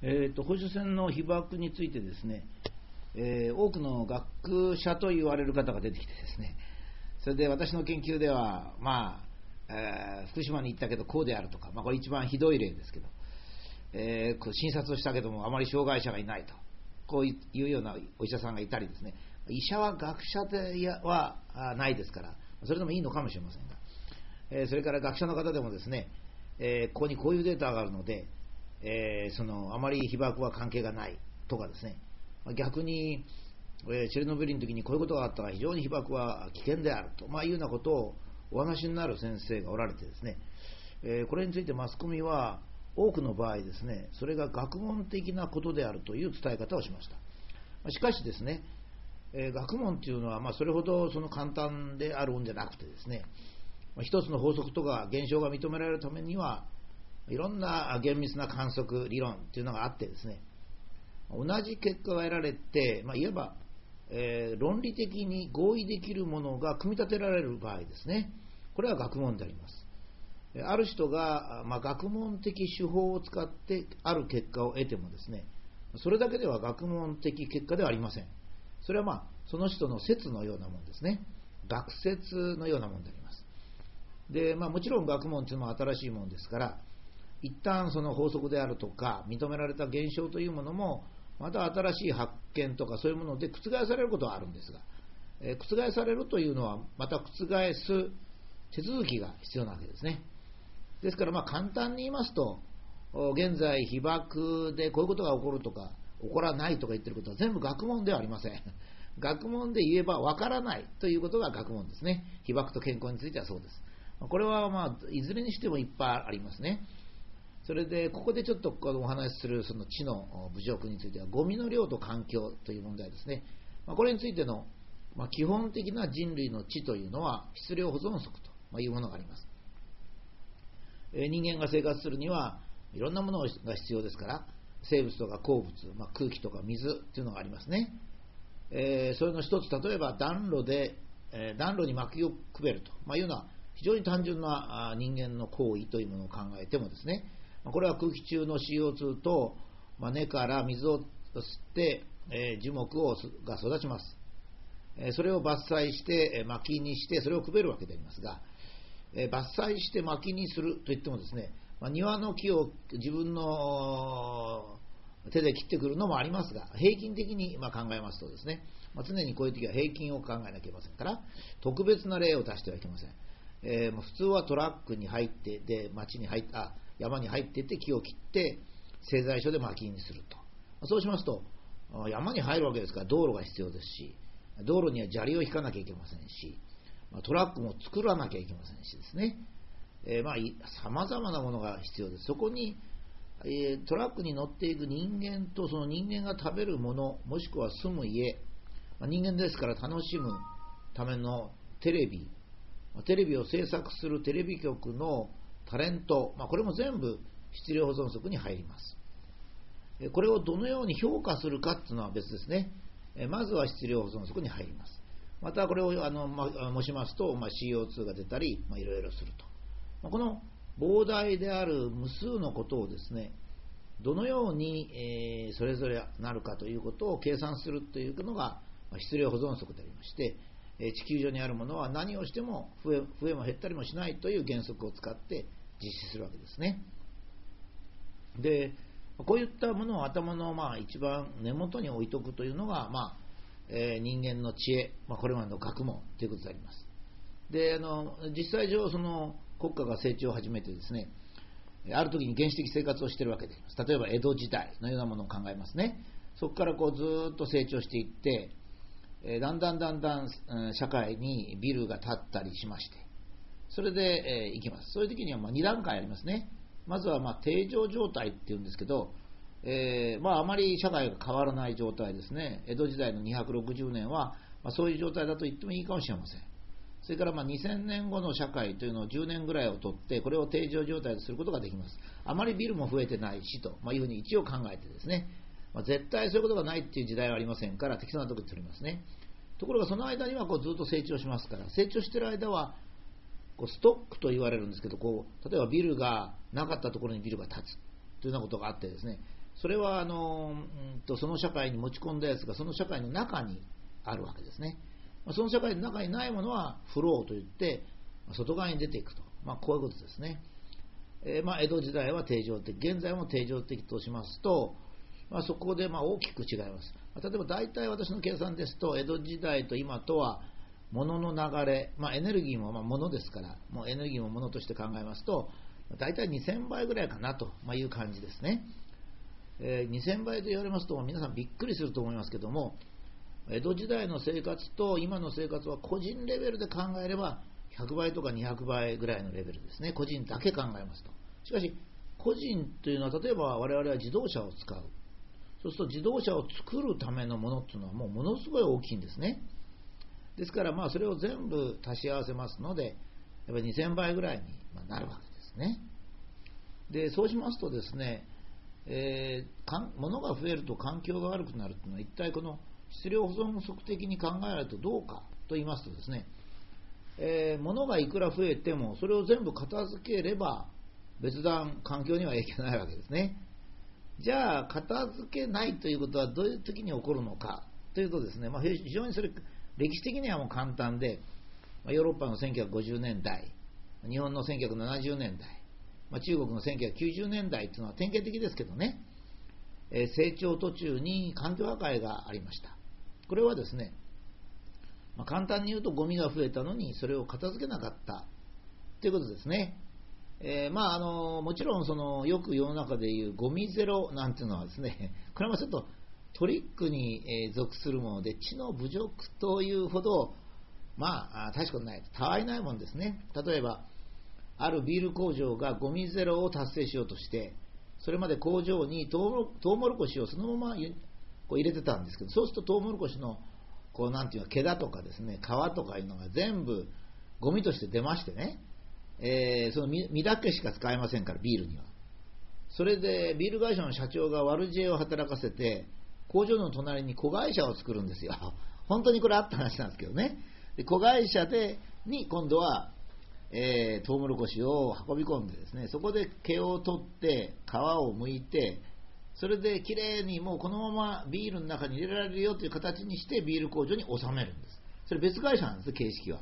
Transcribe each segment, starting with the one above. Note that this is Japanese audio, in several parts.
えーと、保守船の被爆についてですね、えー、多くの学者と言われる方が出てきてですね、それで私の研究では、まあえー、福島に行ったけどこうであるとか、まあ、これ一番ひどい例ですけど、えー、診察をしたけどもあまり障害者がいないと、こういうようなお医者さんがいたりですね、医者は学者ではないですから、それでもいいのかもしれませんが、えー、それから学者の方でもですね、えー、ここにこういうデータがあるので、えー、そのあまり被爆は関係がないとかですね、逆に、えー、チェルノブイリの時にこういうことがあったら非常に被爆は危険であると、まあ、いうようなことをお話になる先生がおられてですね、えー、これについてマスコミは多くの場合ですね、それが学問的なことであるという伝え方をしました。しかしですね、えー、学問っていうのは、まあ、それほどその簡単であるんじゃなくてですね、まあ、一つの法則とか現象が認められるためには、いろんな厳密な観測理論っていうのがあってですね、同じ結果が得られて、まあ、いわば、えー、論理的に合意できるものが組み立てられる場合ですね、これは学問であります。ある人が、まあ、学問的手法を使ってある結果を得てもですね、それだけでは学問的結果ではありません。それはまあ、その人の説のようなもんですね。学説のようなもんであります。で、まあ、もちろん学問というのは新しいものですから、一旦その法則であるとか、認められた現象というものも、また新しい発見とかそういうもので覆されることはあるんですが、え、覆されるというのは、また覆す手続きが必要なわけですね。ですから、ま簡単に言いますと、現在、被爆でこういうことが起こるとか、起こらないとか言ってることは全部学問ではありません。学問で言えば分からないということが学問ですね。被爆と健康についてはそうです。これはまあ、いずれにしてもいっぱいありますね。それで、ここでちょっとお話しするその地の侮辱については、ゴミの量と環境という問題ですね。まあ、これについての、まあ、基本的な人類の知というのは、質量保存則というものがあります。え、人間が生活するには、いろんなものが必要ですから、生物とか鉱物、まあ、空気とか水というのがありますね。えー、それの一つ、例えば暖炉で、えー、暖炉に薪をくべると、ま、いうのは非常に単純な人間の行為というものを考えてもですね、これは空気中の CO2 と、まあ、根から水を吸って、えー、樹木をが育ちます。それを伐採して、薪にして、それをくべるわけでありますが、伐採して薪にするといってもですね、庭の木を自分の手で切ってくるのもありますが、平均的に考えますとですね、常にこういう時は平均を考えなきゃいけませんから、特別な例を出してはいけません。えー、普通はトラックに入って、で、町に入った、山に入っていって木を切って製材所で薪にすると。そうしますと、山に入るわけですから道路が必要ですし、道路には砂利を引かなきゃいけませんし、トラックも作らなきゃいけませんしですね、えー、まあ、様々なものが必要です。そこに、トラックに乗っていく人間とその人間が食べるもの、もしくは住む家、人間ですから楽しむためのテレビ、テレビを制作するテレビ局のタレント、まあ、これも全部質量保存則に入ります。これをどのように評価するかっていうのは別ですね。まずは質量保存則に入ります。またこれをあの、ま、もしますと、まあ、CO2 が出たり、まあ、いろいろすると。まあ、この膨大である無数のことをですね、どのように、えー、それぞれなるかということを計算するというのが、まあ、質量保存則でありまして、え地球上にあるものは何をしても増え増えも減ったりもしないという原則を使って実施するわけですね。で、こういったものを頭のまあ一番根元に置いとくというのが、まあえー、人間の知恵、まあ、これまでの学問ということであります。であの実際上その国家が成長を始めてですねある時に原始的生活をしているわけであります例えば江戸時代のようなものを考えますねそこからこうずっと成長していってだんだんだんだん社会にビルが建ったりしまして、それで、え行きます。そういう時にはまあ2段階ありますね。まずはまあ定常状態っていうんですけど、えー、まあ、あまり社会が変わらない状態ですね。江戸時代の260年は、まあ、そういう状態だと言ってもいいかもしれません。それからま2000年後の社会というのを10年ぐらいをとって、これを定常状態とすることができます。あまりビルも増えてないしと、まあいうふうに一応考えてですね、まあ、絶対そういうことがないっていう時代はありませんから、適当なところで取りますね。ところがその間にはこうずっと成長しますから、成長している間は、こうストックと言われるんですけど、こう例えばビルがなかったところにビルが建つというようなことがあってですね、それはあの、うんとその社会に持ち込んだやつがその社会の中にあるわけですね。その社会の中にないものはフローといって、外側に出ていくと。まあ、こういうことですね。えー、まあ、江戸時代は定常的、現在も定常的としますと、まあ、そこでま大きく違います。例えば大体私の計算ですと、江戸時代と今とは、物の流れ、まあ、エネルギーもま物ですから、もうエネルギーも物として考えますと、大体2000倍ぐらいかなという感じですね。えー、2000倍と言われますと、皆さんびっくりすると思いますけども、江戸時代の生活と今の生活は個人レベルで考えれば、100倍とか200倍ぐらいのレベルですね。個人だけ考えますと。しかし、個人というのは、例えば我々は自動車を使う。そうすると自動車を作るためのものっていうのはもうものすごい大きいんですね。ですから、まあそれを全部足し合わせますので、やっぱり2000倍ぐらいになるわけですね。で、そうしますとですね、えー、物が増えると環境が悪くなるというのは、一体この質量保存則的に考えるとどうかと言いますとですね、えー、物がいくら増えても、それを全部片付ければ、別段環境には影響ないわけですね。じゃあ、片付けないということはどういう時に起こるのかというとですね、まあ、非常にそれ、歴史的にはもう簡単で、ま、ヨーロッパの1950年代、日本の1970年代、ま、中国の1990年代というのは典型的ですけどね、え、成長途中に環境破壊がありました。これはですね、ま、簡単に言うとゴミが増えたのにそれを片付けなかったということですね。えー、まあ、あのもちろんそのよく世の中でいうゴミゼロなんていうのはですね、これもちょっとトリックに、属するもので、知の侮辱というほど、まあ、確かにない、たわいないもんですね。例えば、あるビール工場がゴミゼロを達成しようとして、それまで工場にトウモロコシをそのままこう入れてたんですけど、そうするとトウモロコシのこうなんていうか毛だとかですね、皮とかいうのが全部ゴミとして出ましてね、えー、その実だけしか使えませんから、ビールには。それで、ビール会社の社長が悪知恵を働かせて、工場の隣に子会社を作るんですよ。本当にこれあった話なんですけどね。で子会社でに今度は、えー、トウモロコシを運び込んでですね、そこで毛を取って、皮を剥いて、それできれいにもうこのままビールの中に入れられるよという形にしてビール工場に収めるんです。それ別会社なんです、形式は。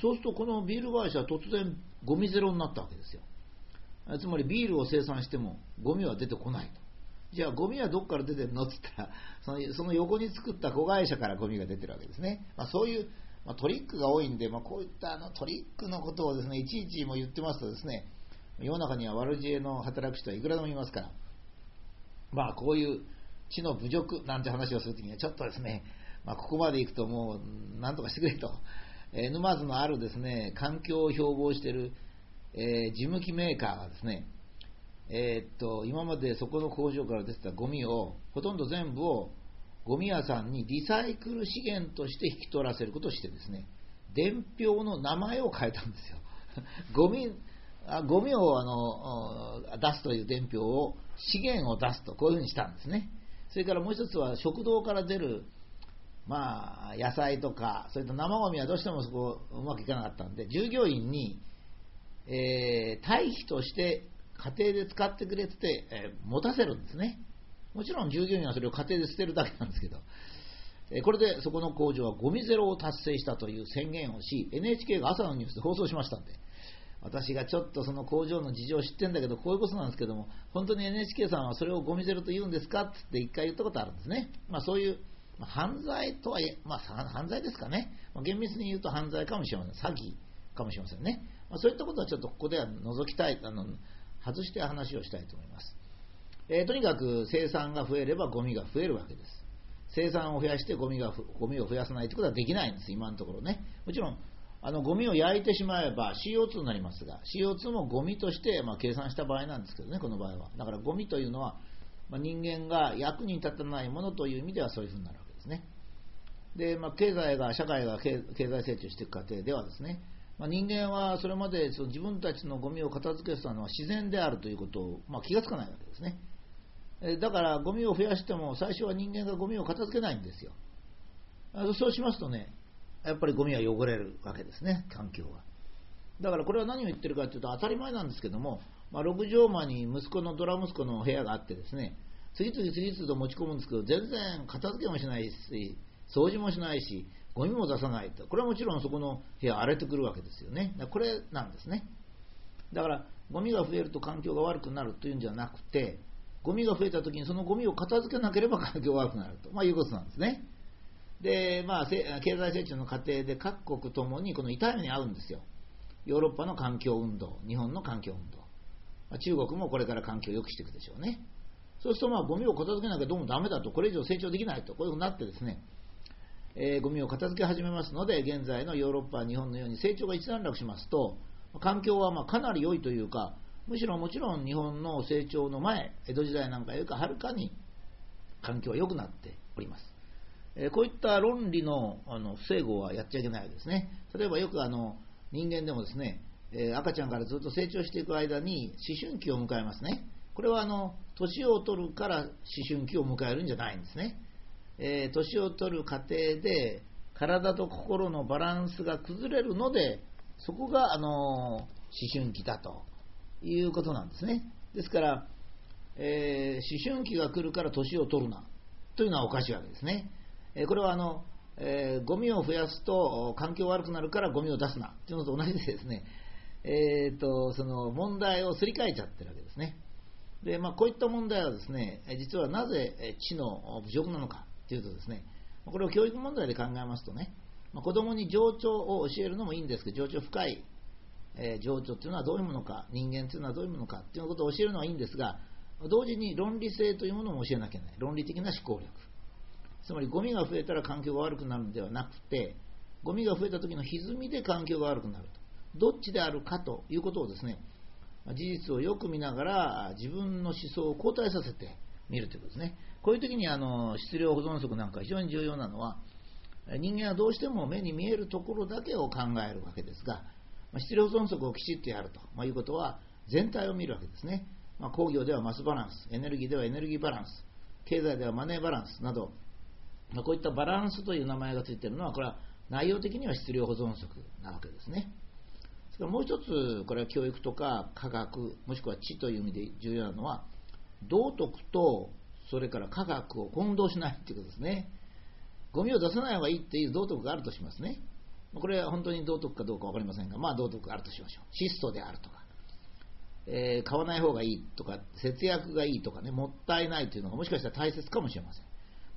そうするとこのビール会社は突然ゴミゼロになったわけですよ。つまりビールを生産してもゴミは出てこないと。じゃあゴミはどこから出てるの？って言ったら そのその横に作った子会社からゴミが出てるわけですね。まあ、そういう、まあ、トリックが多いんで、まあ、こういったあのトリックのことをですねいちいちも言ってますとですね世の中には悪知恵の働く人はいくらでもいますから、まあ、こういう知の侮辱なんて話をするときにはちょっとですね、まあ、ここまで行くともうなんとかしてくれと。えー、沼津のあるですね、環境を標榜している、えー、事務機メーカーがですね、えー、っと、今までそこの工場から出てたゴミを、ほとんど全部をゴミ屋さんにリサイクル資源として引き取らせることをしてですね、伝票の名前を変えたんですよ。ゴミ、あゴミをあの出すという伝票を資源を出すと、こういうふうにしたんですね。それからもう一つは食堂から出るまあ、野菜とか、それと生ゴミはどうしてもそこうまくいかなかったんで、従業員に、えー、堆肥として家庭で使ってくれてて、えー、持たせるんですね。もちろん従業員はそれを家庭で捨てるだけなんですけど、えー、これでそこの工場はゴミゼロを達成したという宣言をし、NHK が朝のニュースで放送しましたんで、私がちょっとその工場の事情を知ってんだけど、こういうことなんですけども、本当に NHK さんはそれをゴミゼロと言うんですかって一回言ったことあるんですね。まあそういうま、犯罪とはいえ、まあ、犯罪ですかね、まあ、厳密に言うと犯罪かもしれません、詐欺かもしれませんね、まあ、そういったことはちょっとここでは除きたい、あの外して話をしたいと思います。えー、とにかく生産が増えればゴミが増えるわけです。生産を増やしてゴミがゴミを増やさないということはできないんです、今のところね。もちろん、あのゴミを焼いてしまえば CO2 になりますが、CO2 もゴミとして、まあ、計算した場合なんですけどね、この場合は。だからゴミというのは、まあ、人間が役に立たないものという意味ではそういうふうになるわけです。ね。で、まあ、経済が、社会が経済成長していく過程ではですね、まあ、人間はそれまでその自分たちのゴミを片付けてたのは自然であるということを、まあ、気がつかないわけですね。だからゴミを増やしても最初は人間がゴミを片付けないんですよ。そうしますとね、やっぱりゴミは汚れるわけですね、環境は。だからこれは何を言ってるかというと当たり前なんですけども、まあ、6畳間に息子のドラ息子の部屋があってですね、次々次々と持ち込むんですけど、全然片付けもしないし、掃除もしないし、ゴミも出さないと。これはもちろんそこの部屋荒れてくるわけですよね。これなんですね。だから、ゴミが増えると環境が悪くなるというんじゃなくて、ゴミが増えた時にそのゴミを片付けなければ環境が悪くなると、まあ、いうことなんですね。で、まあ、経済成長の過程で各国ともにこの痛い目に遭うんですよ。ヨーロッパの環境運動、日本の環境運動。まあ、中国もこれから環境を良くしていくでしょうね。そうすると、まあ、ゴミを片付けなきゃどうもダメだと、これ以上成長できないと、こういうふうになってですね、えー、ゴミを片付け始めますので、現在のヨーロッパ、日本のように成長が一段落しますと、環境はまかなり良いというか、むしろもちろん日本の成長の前、江戸時代なんかよりかはるかに環境は良くなっております。えこういった論理のあの不整合はやっちゃいけないわけですね。例えばよくあの人間でもですね、え赤ちゃんからずっと成長していく間に思春期を迎えますね。これはあの年を取るから思春期を迎えるんじゃないんですね。えー、年を取る過程で体と心のバランスが崩れるので、そこがあの思春期だということなんですね。ですから、えー、思春期が来るから年を取るなというのはおかしいわけですね。え、これはあの、えー、ゴミを増やすと環境悪くなるからゴミを出すなというのと同じでですね、えーと、その問題をすり替えちゃってるわけですね。でまあ、こういった問題はですね実はなぜ知の侮辱なのかというとですねこれを教育問題で考えますとね、まあ、子供に情緒を教えるのもいいんですけど情緒深いえー、情緒というのはどういうものか、人間というのはどういうものかということを教えるのはいいんですが、同時に論理性というものも教えなきゃいけない。論理的な思考力。つまり、ゴミが増えたら環境が悪くなるのではなくて、ゴミが増えた時の歪みで環境が悪くなると。どっちであるかということをですね、事実をよく見ながら自分の思想を後退させてみるということですね。こういう時にあの質量保存則なんか非常に重要なのは、人間はどうしても目に見えるところだけを考えるわけですが、質量保存則をきちっとやると、まいうことは全体を見るわけですね。まあ、工業ではマスバランス、エネルギーではエネルギーバランス、経済ではマネーバランスなど、まあ、こういったバランスという名前がついているのは、これは内容的には質量保存則なわけですね。それからもう一つ、これは教育とか科学、もしくは知という意味で重要なのは、道徳とそれから科学を混同しないということですね。ゴミを出さない方がいいっていう道徳があるとしますね。これは本当に道徳かどうか分かりませんが、まあ道徳があるとしましょう。質素であるとか、えー、買わない方がいいとか、節約がいいとかね、もったいないというのがもしかしたら大切かもしれません。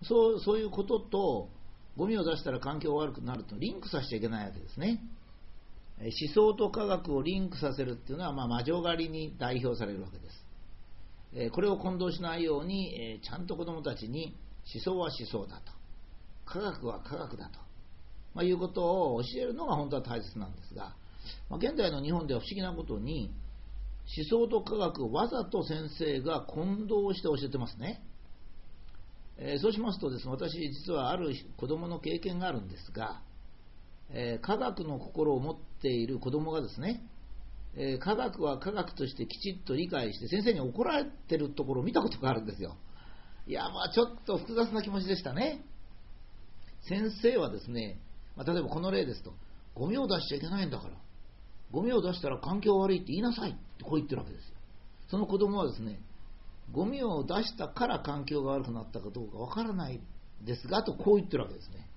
そうそういうことと、ゴミを出したら環境が悪くなるとリンクさせちゃいけないわけですね。思想と科学をリンクさせるっていうのは、まあ、魔女狩りに代表されるわけです。えこれを混同しないように、えちゃんと子供たちに思想は思想だと。科学は科学だと。まあ、いうことを教えるのが本当は大切なんですが、まあ、現代の日本では不思議なことに、思想と科学をわざと先生が混同して教えてますね。えー、そうしますとですね、私実はある子供の経験があるんですが、えー、科学の心を持っている子供がですね、えー、科学は科学としてきちっと理解して先生に怒られてるところを見たことがあるんですよ。いや、まあちょっと複雑な気持ちでしたね。先生はですね、まあ、例えばこの例ですと、ゴミを出しちゃいけないんだから、ゴミを出したら環境悪いって言いなさいってこう言ってるわけですよ。その子供はですね、ゴミを出したから環境が悪くなったかどうかわからないですが、とこう言ってるわけですね。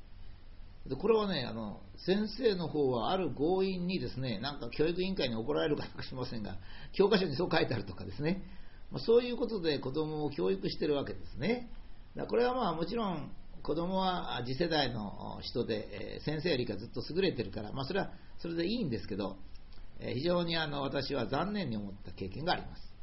でこれはねあの、先生の方はある強引にですね、なんか教育委員会に怒られるかもしれませんが、教科書にそう書いてあるとかですね、まあ、そういうことで子供を教育してるわけですね。だこれはまあもちろん子供は次世代の人で、え先生よりかずっと優れてるから、まあ、それはそれでいいんですけど、え非常にあの私は残念に思った経験があります。